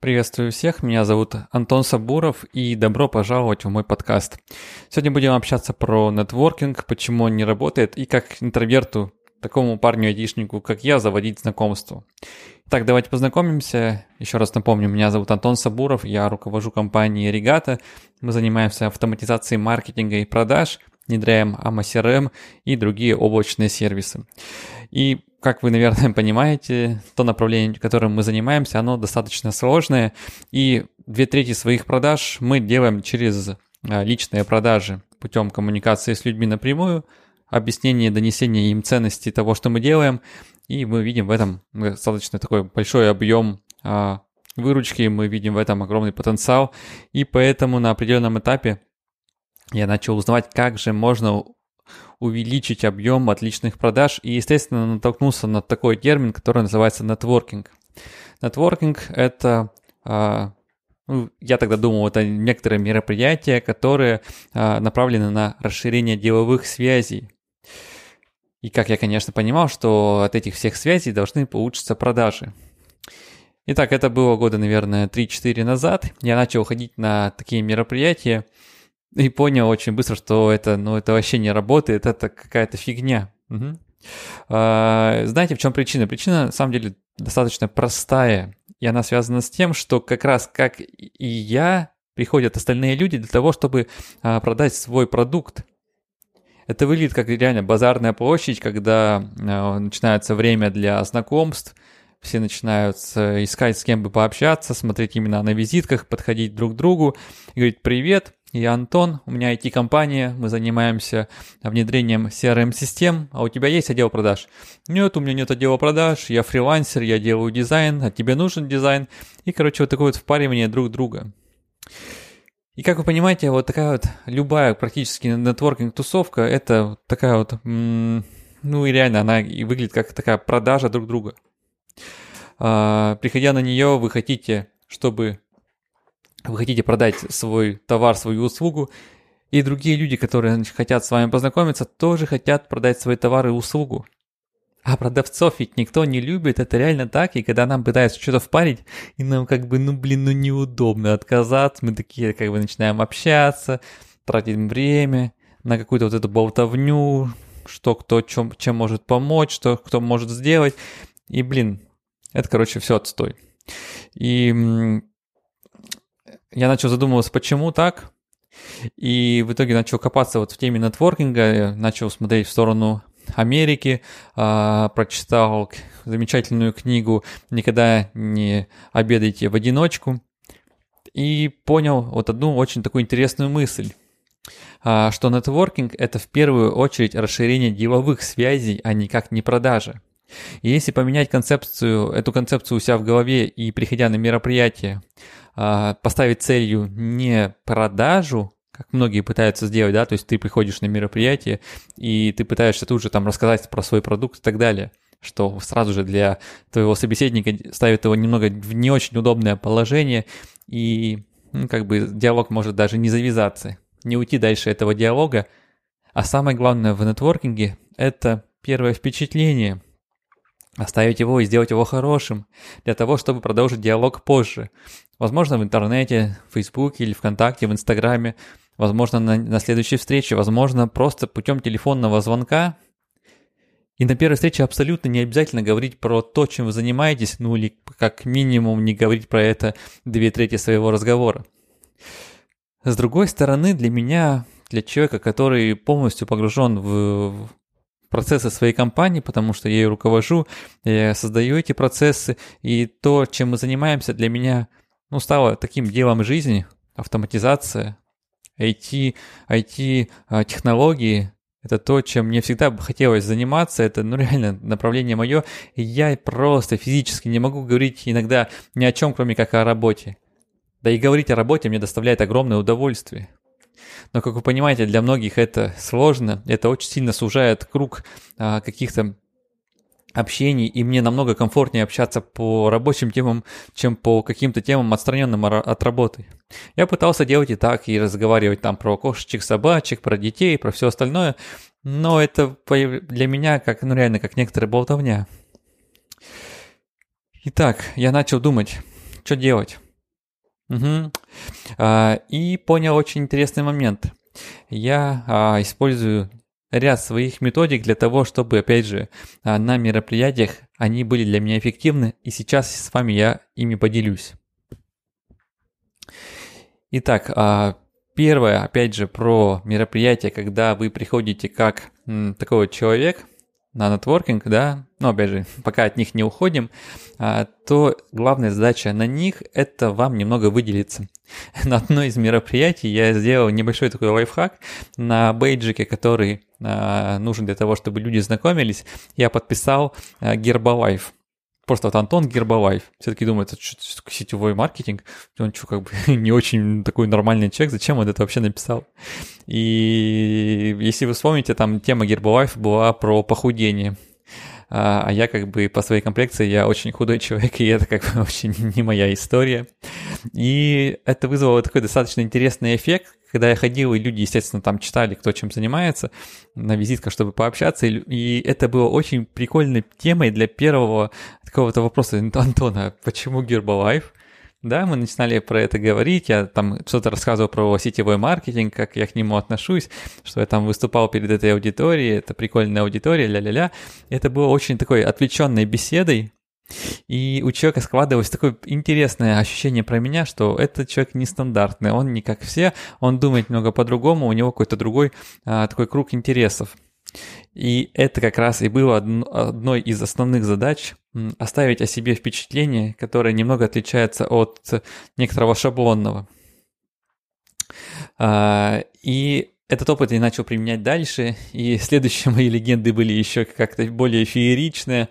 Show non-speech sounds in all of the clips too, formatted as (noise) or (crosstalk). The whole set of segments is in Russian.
Приветствую всех, меня зовут Антон Сабуров и добро пожаловать в мой подкаст. Сегодня будем общаться про нетворкинг, почему он не работает и как интроверту, такому парню-айдишнику, как я, заводить знакомство. Так, давайте познакомимся. Еще раз напомню, меня зовут Антон Сабуров, я руковожу компанией Регата. Мы занимаемся автоматизацией маркетинга и продаж, внедряем AMA CRM и другие облачные сервисы. И как вы, наверное, (laughs) понимаете, то направление, которым мы занимаемся, оно достаточно сложное, и две трети своих продаж мы делаем через а, личные продажи путем коммуникации с людьми напрямую, объяснение, донесение им ценности того, что мы делаем, и мы видим в этом достаточно такой большой объем а, выручки, мы видим в этом огромный потенциал, и поэтому на определенном этапе я начал узнавать, как же можно увеличить объем отличных продаж и, естественно, натолкнулся на такой термин, который называется нетворкинг. Нетворкинг — это а, ну, я тогда думал, это некоторые мероприятия, которые а, направлены на расширение деловых связей. И как я, конечно, понимал, что от этих всех связей должны получиться продажи. Итак, это было года, наверное, 3-4 назад. Я начал ходить на такие мероприятия, и понял очень быстро, что это, ну, это вообще не работает, это какая-то фигня. Угу. Знаете, в чем причина? Причина, на самом деле, достаточно простая, и она связана с тем, что как раз как и я, приходят остальные люди для того, чтобы а, продать свой продукт. Это выглядит как реально базарная площадь, когда а, начинается время для знакомств, все начинают искать с кем бы пообщаться, смотреть именно на визитках, подходить друг к другу говорить «Привет, я Антон, у меня IT-компания, мы занимаемся внедрением CRM-систем, а у тебя есть отдел продаж? Нет, у меня нет отдела продаж, я фрилансер, я делаю дизайн, а тебе нужен дизайн. И, короче, вот такое вот впаривание друг друга. И как вы понимаете, вот такая вот любая практически нетворкинг-тусовка, это такая вот, ну и реально она и выглядит как такая продажа друг друга. А, приходя на нее, вы хотите, чтобы вы хотите продать свой товар, свою услугу, и другие люди, которые хотят с вами познакомиться, тоже хотят продать свои товары и услугу. А продавцов ведь никто не любит, это реально так, и когда нам пытаются что-то впарить, и нам как бы, ну блин, ну неудобно отказаться, мы такие как бы начинаем общаться, тратим время на какую-то вот эту болтовню, что кто чем, чем может помочь, что кто может сделать, и блин, это, короче, все отстой. И я начал задумываться, почему так, и в итоге начал копаться вот в теме нетворкинга, начал смотреть в сторону Америки, э, прочитал замечательную книгу «Никогда не обедайте в одиночку» и понял вот одну очень такую интересную мысль, э, что нетворкинг – это в первую очередь расширение деловых связей, а никак не продажи. И если поменять концепцию, эту концепцию у себя в голове и приходя на мероприятие, а, поставить целью не продажу, как многие пытаются сделать, да, то есть ты приходишь на мероприятие и ты пытаешься тут же там рассказать про свой продукт и так далее, что сразу же для твоего собеседника ставит его немного в не очень удобное положение и ну, как бы диалог может даже не завязаться, не уйти дальше этого диалога. А самое главное в нетворкинге – это первое впечатление – оставить его и сделать его хорошим, для того, чтобы продолжить диалог позже. Возможно, в интернете, в Фейсбуке или ВКонтакте, в Инстаграме, возможно, на, на следующей встрече, возможно, просто путем телефонного звонка. И на первой встрече абсолютно не обязательно говорить про то, чем вы занимаетесь, ну или как минимум не говорить про это две трети своего разговора. С другой стороны, для меня, для человека, который полностью погружен в, процессы своей компании, потому что я ее руковожу, я создаю эти процессы, и то, чем мы занимаемся, для меня ну, стало таким делом жизни, автоматизация, IT, IT-технологии, это то, чем мне всегда хотелось заниматься, это, ну, реально направление мое, и я просто физически не могу говорить иногда ни о чем, кроме как о работе. Да и говорить о работе мне доставляет огромное удовольствие. Но, как вы понимаете, для многих это сложно, это очень сильно сужает круг а, каких-то общений, и мне намного комфортнее общаться по рабочим темам, чем по каким-то темам, отстраненным от работы. Я пытался делать и так, и разговаривать там про кошечек, собачек, про детей, про все остальное, но это для меня как, ну реально, как некоторая болтовня. Итак, я начал думать, что делать. Угу. И понял очень интересный момент. Я а, использую ряд своих методик для того, чтобы, опять же, а, на мероприятиях они были для меня эффективны, и сейчас с вами я ими поделюсь. Итак, первое, опять же, про мероприятие, когда вы приходите как такой вот человек, на нетворкинг, да, но опять же, (laughs) пока от них не уходим, а, то главная задача на них – это вам немного выделиться. (laughs) На одно из мероприятий я сделал небольшой такой лайфхак на бейджике, который а, нужен для того, чтобы люди знакомились, я подписал Гербалайф. Просто вот Антон Гербалайф. Все таки думают, это что, сетевой маркетинг? Он что, как бы (laughs) не очень такой нормальный человек, зачем он это вообще написал? И если вы вспомните, там тема Гербалайф была про похудение. А, а я как бы по своей комплекции, я очень худой человек, и это как бы (laughs) вообще не моя история. И это вызвало такой достаточно интересный эффект, когда я ходил, и люди, естественно, там читали, кто чем занимается, на визитках, чтобы пообщаться, и, и это было очень прикольной темой для первого такого-то вопроса Антона, почему Herbalife? Да, мы начинали про это говорить, я там что-то рассказывал про сетевой маркетинг, как я к нему отношусь, что я там выступал перед этой аудиторией, это прикольная аудитория, ля-ля-ля. Это было очень такой отвлеченной беседой, и у человека складывалось такое интересное ощущение про меня, что этот человек нестандартный, он не как все, он думает немного по-другому, у него какой-то другой а, такой круг интересов. И это как раз и было одной из основных задач оставить о себе впечатление, которое немного отличается от некоторого шаблонного. А, и этот опыт я начал применять дальше, и (laughs) следующие мои легенды были еще как-то более фееричные,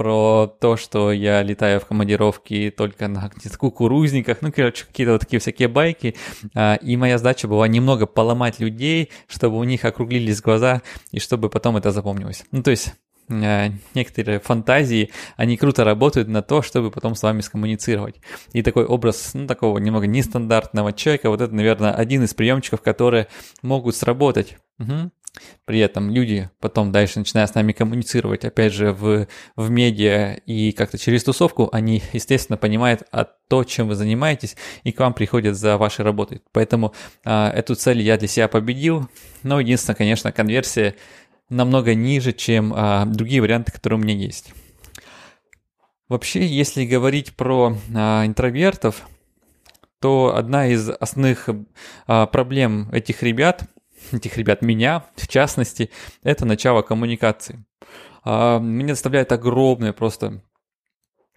про то, что я летаю в командировки только на кукурузниках, ну, короче, какие-то вот такие всякие байки. А, и моя задача была немного поломать людей, чтобы у них округлились глаза, и чтобы потом это запомнилось. Ну, то есть а, некоторые фантазии, они круто работают на то, чтобы потом с вами скоммуницировать. И такой образ, ну, такого немного нестандартного человека, вот это, наверное, один из приемчиков, которые могут сработать. Угу. При этом люди потом дальше начинают с нами коммуницировать, опять же, в, в медиа и как-то через тусовку, они, естественно, понимают о то, чем вы занимаетесь, и к вам приходят за вашей работой. Поэтому а, эту цель я для себя победил. Но единственное, конечно, конверсия намного ниже, чем а, другие варианты, которые у меня есть. Вообще, если говорить про а, интровертов, то одна из основных а, проблем этих ребят – этих ребят, меня в частности, это начало коммуникации. А, меня доставляет огромное просто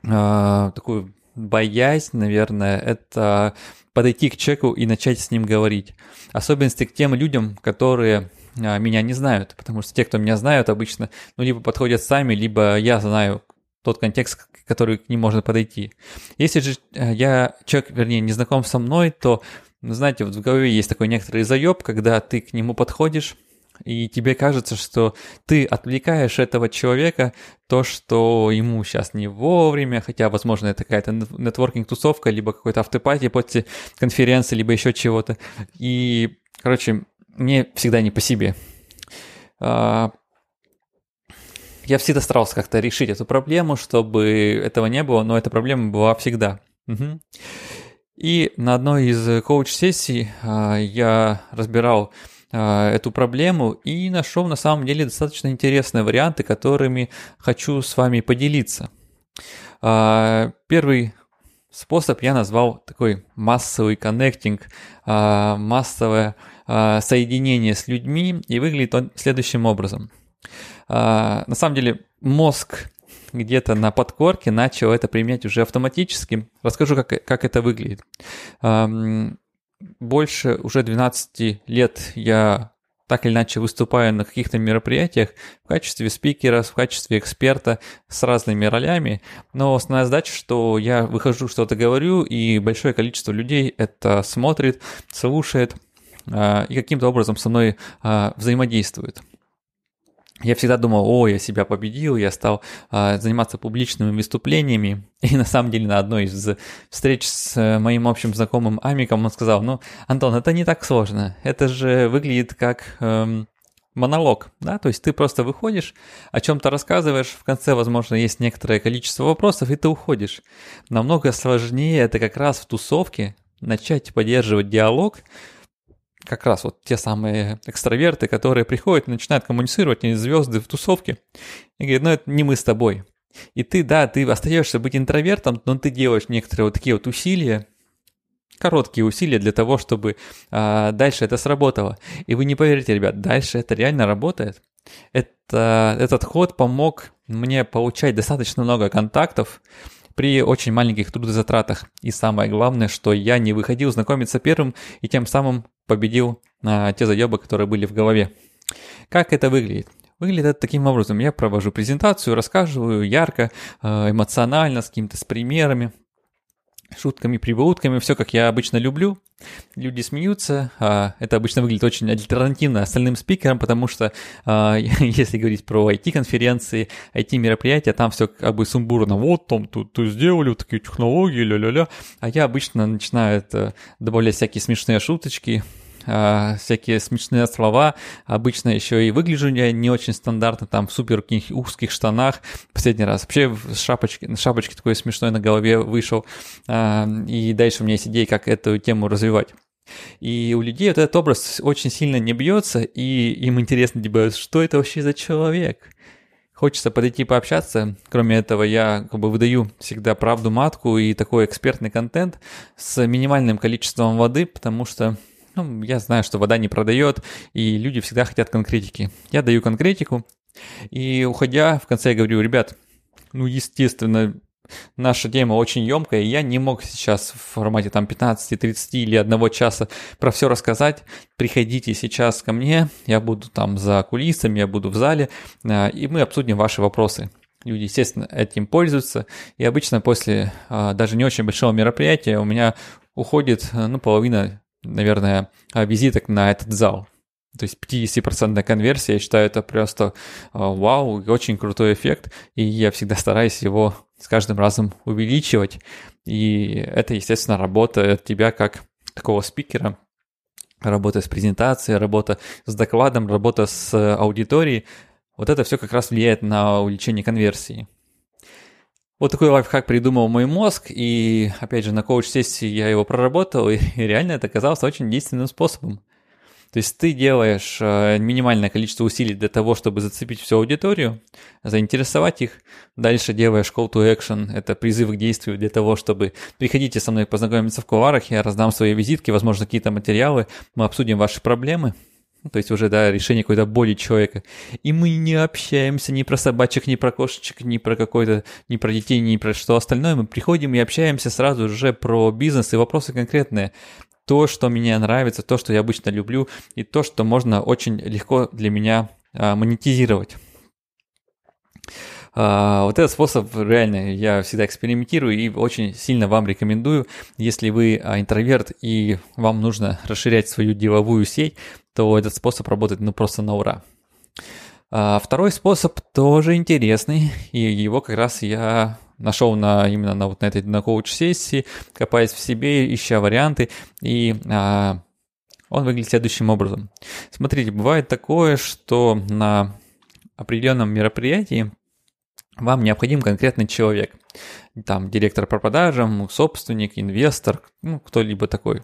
а, такую боязнь, наверное, это подойти к человеку и начать с ним говорить. Особенности к тем людям, которые а, меня не знают, потому что те, кто меня знают, обычно ну, либо подходят сами, либо я знаю тот контекст, который к ним можно подойти. Если же я человек, вернее, не знаком со мной, то знаете, вот в голове есть такой некоторый заеб, когда ты к нему подходишь, и тебе кажется, что ты отвлекаешь этого человека, то, что ему сейчас не вовремя, хотя, возможно, это какая-то нетворкинг-тусовка, либо какой-то автопати после конференции, либо еще чего-то. И, короче, мне всегда не по себе. А, я всегда старался как-то решить эту проблему, чтобы этого не было, но эта проблема была всегда. Угу. И на одной из коуч-сессий а, я разбирал а, эту проблему и нашел на самом деле достаточно интересные варианты, которыми хочу с вами поделиться. А, первый способ я назвал такой массовый коннектинг, массовое соединение с людьми, и выглядит он следующим образом. На самом деле мозг где-то на подкорке начал это применять уже автоматически. Расскажу, как, как это выглядит. Больше уже 12 лет я так или иначе выступаю на каких-то мероприятиях в качестве спикера, в качестве эксперта с разными ролями, но основная задача, что я выхожу, что-то говорю, и большое количество людей это смотрит, слушает а, и каким-то образом со мной а, взаимодействует я всегда думал, о, я себя победил, я стал э, заниматься публичными выступлениями. (laughs) И на самом деле на одной из встреч с э, моим общим знакомым Амиком он сказал, ну, Антон, это не так сложно. Это же выглядит как эм, монолог, да, то есть ты просто выходишь, о чем-то рассказываешь, в конце, возможно, есть некоторое количество вопросов, и ты уходишь. Намного сложнее это как раз в тусовке, начать поддерживать диалог, как раз вот те самые экстраверты, которые приходят и начинают коммуницировать, они звезды в тусовке, и говорят, ну это не мы с тобой. И ты, да, ты остаешься быть интровертом, но ты делаешь некоторые вот такие вот усилия, короткие усилия для того, чтобы а, дальше это сработало. И вы не поверите, ребят, дальше это реально работает. Это, этот ход помог мне получать достаточно много контактов при очень маленьких трудозатратах. И самое главное, что я не выходил знакомиться первым и тем самым победил а, те заебы, которые были в голове. Как это выглядит? Выглядит это таким образом. Я провожу презентацию, рассказываю ярко, а, эмоционально, с какими-то с примерами, шутками, прибаутками, все как я обычно люблю. Люди смеются, а, это обычно выглядит очень альтернативно остальным спикерам, потому что а, (laughs) если говорить про IT-конференции, IT-мероприятия, там все как бы сумбурно, вот там тут, тут сделали вот такие технологии, ля-ля-ля, а я обычно начинаю это, добавлять всякие смешные шуточки, всякие смешные слова. Обычно еще и выгляжу я не очень стандартно, там в супер узких штанах. Последний раз вообще в шапочке, шапочке такой смешной на голове вышел. Э, и дальше у меня есть идеи, как эту тему развивать. И у людей вот этот образ очень сильно не бьется, и им интересно, типа, что это вообще за человек? Хочется подойти пообщаться. Кроме этого, я как бы выдаю всегда правду матку и такой экспертный контент с минимальным количеством воды, потому что ну, я знаю, что вода не продает, и люди всегда хотят конкретики. Я даю конкретику, и уходя, в конце я говорю, ребят, ну, естественно, наша тема очень емкая, и я не мог сейчас в формате там 15, 30 или одного часа про все рассказать. Приходите сейчас ко мне, я буду там за кулисами, я буду в зале, а, и мы обсудим ваши вопросы. Люди, естественно, этим пользуются, и обычно после а, даже не очень большого мероприятия у меня уходит ну, половина наверное, визиток на этот зал. То есть 50% конверсия, я считаю, это просто а, вау, очень крутой эффект, и я всегда стараюсь его с каждым разом увеличивать. И это, естественно, работа от тебя как такого спикера, работа с презентацией, работа с докладом, работа с аудиторией. Вот это все как раз влияет на увеличение конверсии. Вот такой лайфхак придумал мой мозг, и опять же на коуч-сессии я его проработал, (laughs) и реально это оказалось очень действенным способом. То есть ты делаешь э, минимальное количество усилий для того, чтобы зацепить всю аудиторию, заинтересовать их. Дальше делаешь call to action, это призыв к действию для того, чтобы приходите со мной познакомиться в куларах, я раздам свои визитки, возможно, какие-то материалы, мы обсудим ваши проблемы, то есть уже, да, решение какой-то боли человека. И мы не общаемся ни про собачек, ни про кошечек, ни про какой-то, ни про детей, ни про что остальное. Мы приходим и общаемся сразу же про бизнес и вопросы конкретные. То, что мне нравится, то, что я обычно люблю, и то, что можно очень легко для меня а, монетизировать. А, вот этот способ реально я всегда экспериментирую и очень сильно вам рекомендую. Если вы а, интроверт и вам нужно расширять свою деловую сеть, то этот способ работает ну просто на ура. А второй способ тоже интересный, и его как раз я нашел на, именно на, вот на этой на коуч-сессии, копаясь в себе, ища варианты, и а, он выглядит следующим образом. Смотрите, бывает такое, что на определенном мероприятии вам необходим конкретный человек. Там директор по продажам, собственник, инвестор, ну, кто-либо такой.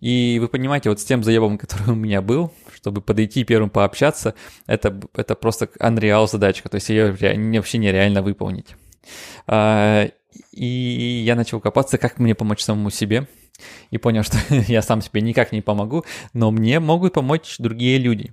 И вы понимаете, вот с тем заебом, (laughs) который у меня был, чтобы подойти первым пообщаться, это, это просто unreal задачка, то есть ее вообще нереально выполнить. А, и я начал копаться, как мне помочь самому себе, и понял, (laughs) что я сам себе никак не помогу, но мне могут помочь другие люди.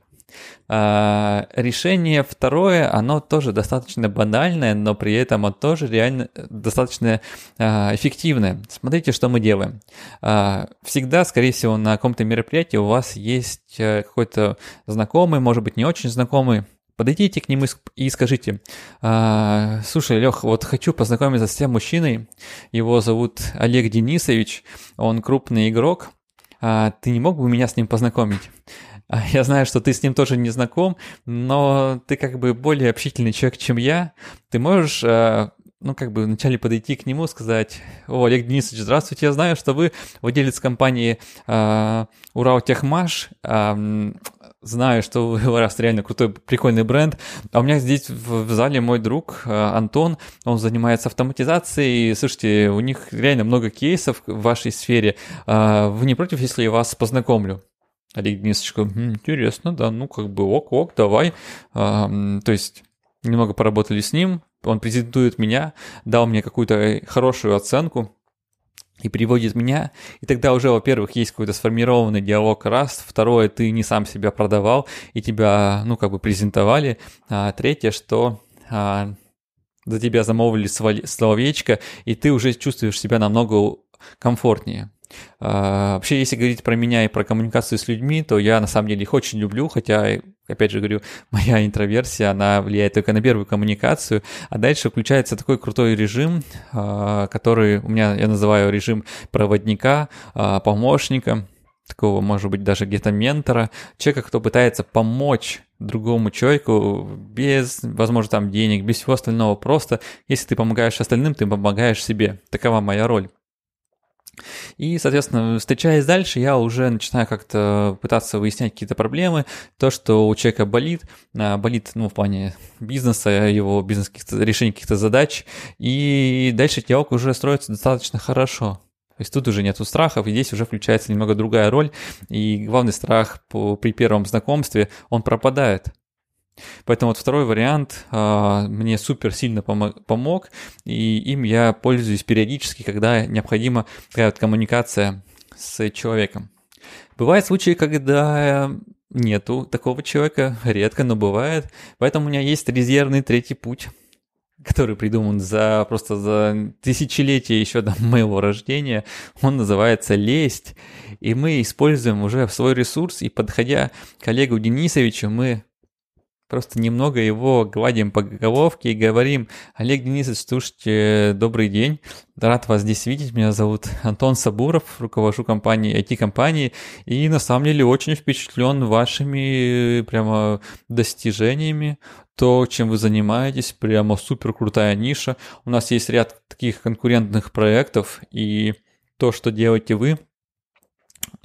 А, решение второе, оно тоже достаточно банальное, но при этом оно тоже реально достаточно а, эффективное. Смотрите, что мы делаем. А, всегда, скорее всего, на каком-то мероприятии у вас есть э, какой-то знакомый, может быть, не очень знакомый, Подойдите к нему и скажите, слушай, Лех, вот хочу познакомиться с тем мужчиной, его зовут Олег Денисович, он крупный игрок, ты не мог бы меня с ним познакомить? А я знаю, что ты с ним тоже не знаком, но ты как бы более общительный человек, чем я. Ты можешь э, ну, как бы вначале подойти к нему, сказать, о, Олег Денисович, здравствуйте, я знаю, что вы владелец компании э, Урал Техмаш, э, знаю, что вы (laughs) у вас реально крутой, прикольный бренд. А у меня здесь в, в зале мой друг э, Антон, он занимается автоматизацией. Слушайте, у них реально много кейсов в вашей сфере. Э, вы не против, если я вас познакомлю? Олег Денисович, интересно, да, ну как бы ок-ок, давай. Э, то есть немного поработали с ним, он презентует меня, дал мне какую-то хорошую оценку, и приводит меня, и тогда уже, во-первых, есть какой-то сформированный диалог раз, второе, ты не сам себя продавал, и тебя, ну, как бы презентовали, а третье, что а, за тебя замовили словечко, и ты уже чувствуешь себя намного комфортнее. А, вообще, если говорить про меня и про коммуникацию с людьми, то я на самом деле их очень люблю, хотя, опять же говорю, (laughs) моя интроверсия, она влияет только на первую коммуникацию, а дальше включается такой крутой режим, а, который у меня, я называю режим проводника, а, помощника, такого, может быть, даже где-то ментора, человека, кто пытается помочь другому человеку без, возможно, там денег, без всего остального. Просто, если ты помогаешь остальным, ты помогаешь себе. Такова моя роль. И, соответственно, встречаясь дальше, я уже начинаю как-то пытаться выяснять какие-то проблемы, то, что у человека болит, а, болит, ну, в плане бизнеса, его бизнес каких-то решений каких-то задач, и дальше диалог уже строится достаточно хорошо. То есть тут уже нету страхов, и здесь уже включается немного другая роль, и главный страх при первом знакомстве, он пропадает. Поэтому вот второй вариант э, мне супер сильно помог, и им я пользуюсь периодически, когда необходима такая вот коммуникация с человеком. Бывают случаи, когда нету такого человека, редко, но бывает. Поэтому у меня есть резервный третий путь, который придуман за просто за тысячелетия еще до (laughs) моего рождения. Он называется лесть. И мы используем уже свой ресурс, и подходя к Олегу Денисовичу, мы Просто немного его гладим по головке и говорим, Олег Денисович, слушайте, добрый день, рад вас здесь видеть, меня зовут Антон Сабуров, руковожу компанией, IT-компанией, и на самом деле очень впечатлен вашими прямо достижениями, то, чем вы занимаетесь, прямо супер крутая ниша. У нас есть ряд таких конкурентных проектов, и то, что делаете вы,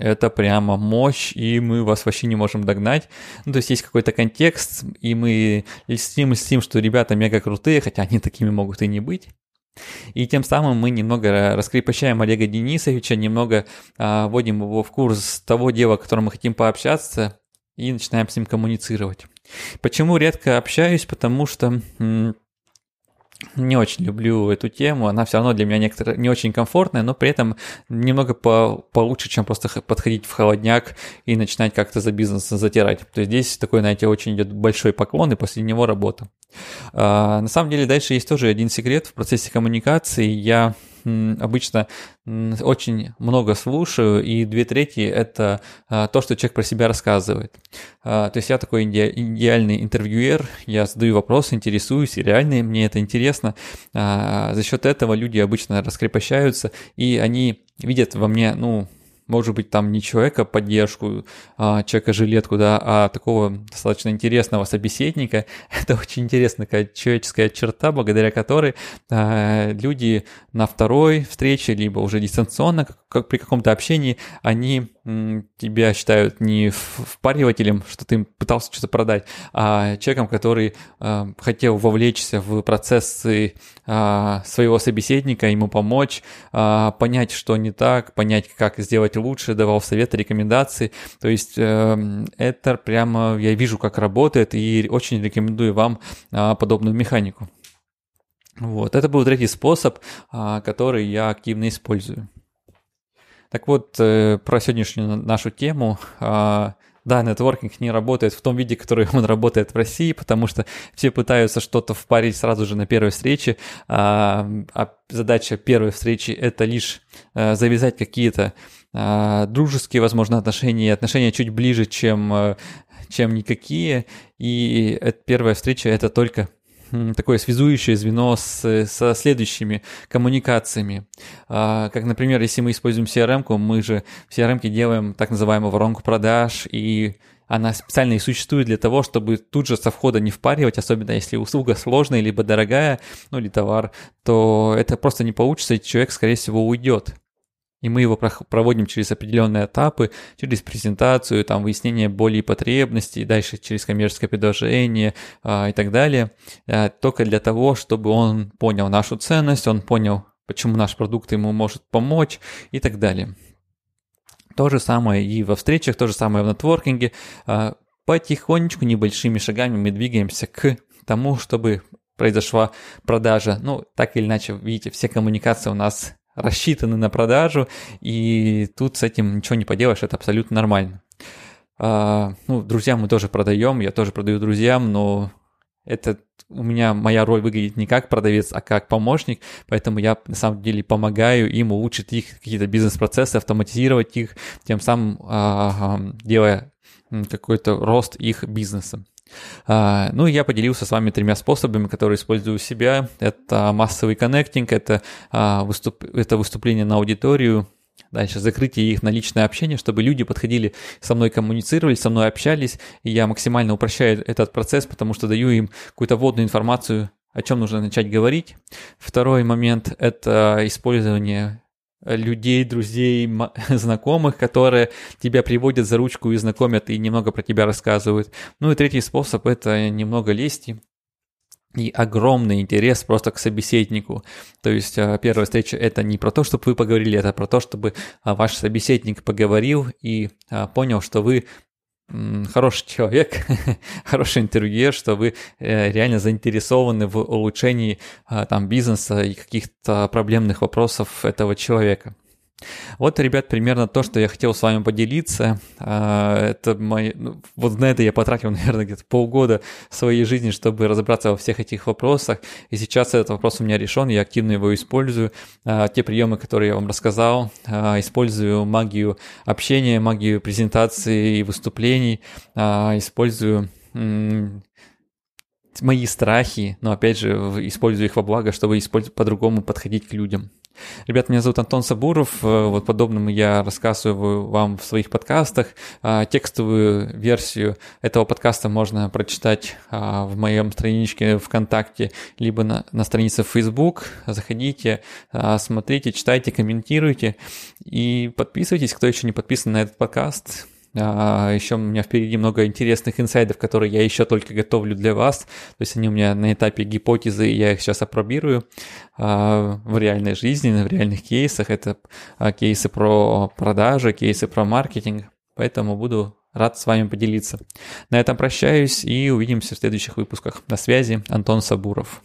это прямо мощь, и мы вас вообще не можем догнать. Ну, то есть есть какой-то контекст, и мы льстим, льстим, что ребята мега крутые, хотя они такими могут и не быть. И тем самым мы немного раскрепощаем Олега Денисовича, немного а, вводим его в курс того дела, о котором мы хотим пообщаться, и начинаем с ним коммуницировать. Почему редко общаюсь? Потому что м- не очень люблю эту тему, она все равно для меня некоторые, не очень комфортная, но при этом немного по, получше, чем просто подходить в холодняк и начинать как-то за бизнес затирать. То есть здесь такой, знаете, очень идет большой поклон, и после него работа. А, на самом деле дальше есть тоже один секрет в процессе коммуникации. Я обычно очень много слушаю, и две трети — это а, то, что человек про себя рассказывает. А, то есть я такой идеальный интервьюер, я задаю вопросы, интересуюсь, и реально мне это интересно. А, за счет этого люди обычно раскрепощаются, и они видят во мне, ну, может быть, там не человека поддержку, а, человека-жилетку, да, а такого достаточно интересного собеседника. (laughs) Это очень интересная человеческая черта, благодаря которой а, люди на второй встрече, либо уже дистанционно, как при каком-то общении, они тебя считают не впаривателем, что ты пытался что-то продать, а человеком, который э, хотел вовлечься в процессы э, своего собеседника, ему помочь, понять, что не так, понять, как сделать лучше, давал советы, рекомендации. То есть э, это прямо я вижу, как работает, и очень рекомендую вам э, подобную механику. Вот, это был третий способ, который я активно использую. Так вот, э, про сегодняшнюю нашу тему. А, да, нетворкинг не работает в том виде, который он работает в России, потому что все пытаются что-то впарить сразу же на первой встрече, а, а задача первой встречи – это лишь э, завязать какие-то а, дружеские, возможно, отношения, отношения чуть ближе, чем, э, чем никакие, и первая встреча – это только такое связующее звено с, со следующими коммуникациями. А, как, например, если мы используем CRM, мы же в CRM делаем так называемую воронку продаж, и она специально и существует для того, чтобы тут же со входа не впаривать, особенно если услуга сложная, либо дорогая, ну или товар, то это просто не получится, и человек, скорее всего, уйдет. И мы его проводим через определенные этапы, через презентацию, там, выяснение боли и потребностей, дальше через коммерческое предложение а, и так далее, а, только для того, чтобы он понял нашу ценность, он понял, почему наш продукт ему может помочь и так далее. То же самое и во встречах, то же самое в нетворкинге. А, потихонечку, небольшими шагами мы двигаемся к тому, чтобы произошла продажа. Ну, так или иначе, видите, все коммуникации у нас рассчитаны на продажу, и тут с этим ничего не поделаешь, это абсолютно нормально. А, ну, друзьям мы тоже продаем, я тоже продаю друзьям, но это у меня моя роль выглядит не как продавец, а как помощник, поэтому я на самом деле помогаю им улучшить их какие-то бизнес-процессы, автоматизировать их, тем самым а, а, делая какой-то рост их бизнеса. А, ну, я поделился с вами тремя способами, которые использую у себя. Это массовый коннектинг, это, а, выступ... это выступление на аудиторию, Дальше закрытие их на личное общение, чтобы люди подходили со мной, коммуницировали, со мной общались, и я максимально упрощаю этот процесс, потому что даю им какую-то вводную информацию, о чем нужно начать говорить. Второй момент – это использование людей, друзей, (laughs) знакомых, которые тебя приводят за ручку и знакомят и немного про тебя рассказывают. Ну и третий способ – это немного лести и огромный интерес просто к собеседнику. То есть а, первая встреча это не про то, чтобы вы поговорили, это про то, чтобы а, ваш собеседник поговорил и а, понял, что вы хороший человек, (laughs) хороший интервьюер, что вы э, реально заинтересованы в улучшении там бизнеса и каких-то проблемных вопросов этого человека. Вот, ребят, примерно то, что я хотел с вами поделиться. А, это мои... Ну, вот на это я потратил, (laughs) наверное, где-то полгода своей жизни, чтобы разобраться во всех этих вопросах. И сейчас этот вопрос у меня решен, я активно его использую. А, те приемы, которые я вам рассказал, а, использую магию общения, магию презентации и выступлений, использую мои страхи, но опять же использую их во благо, чтобы по-другому подходить к людям. Ребят, меня зовут Антон Сабуров. Э, вот подобным я рассказываю вам в своих подкастах. А, текстовую версию этого подкаста можно прочитать а, в моем страничке ВКонтакте, либо на, на странице Facebook. Заходите, а, смотрите, читайте, комментируйте и подписывайтесь, кто еще не подписан на этот подкаст. А, еще у меня впереди много интересных инсайдов, которые я еще только готовлю для вас. То есть они у меня на этапе гипотезы, я их сейчас опробирую а, в реальной жизни, в реальных кейсах. Это а, кейсы про продажи, кейсы про маркетинг. Поэтому буду рад с вами поделиться. На этом прощаюсь и увидимся в следующих выпусках. На связи Антон Сабуров.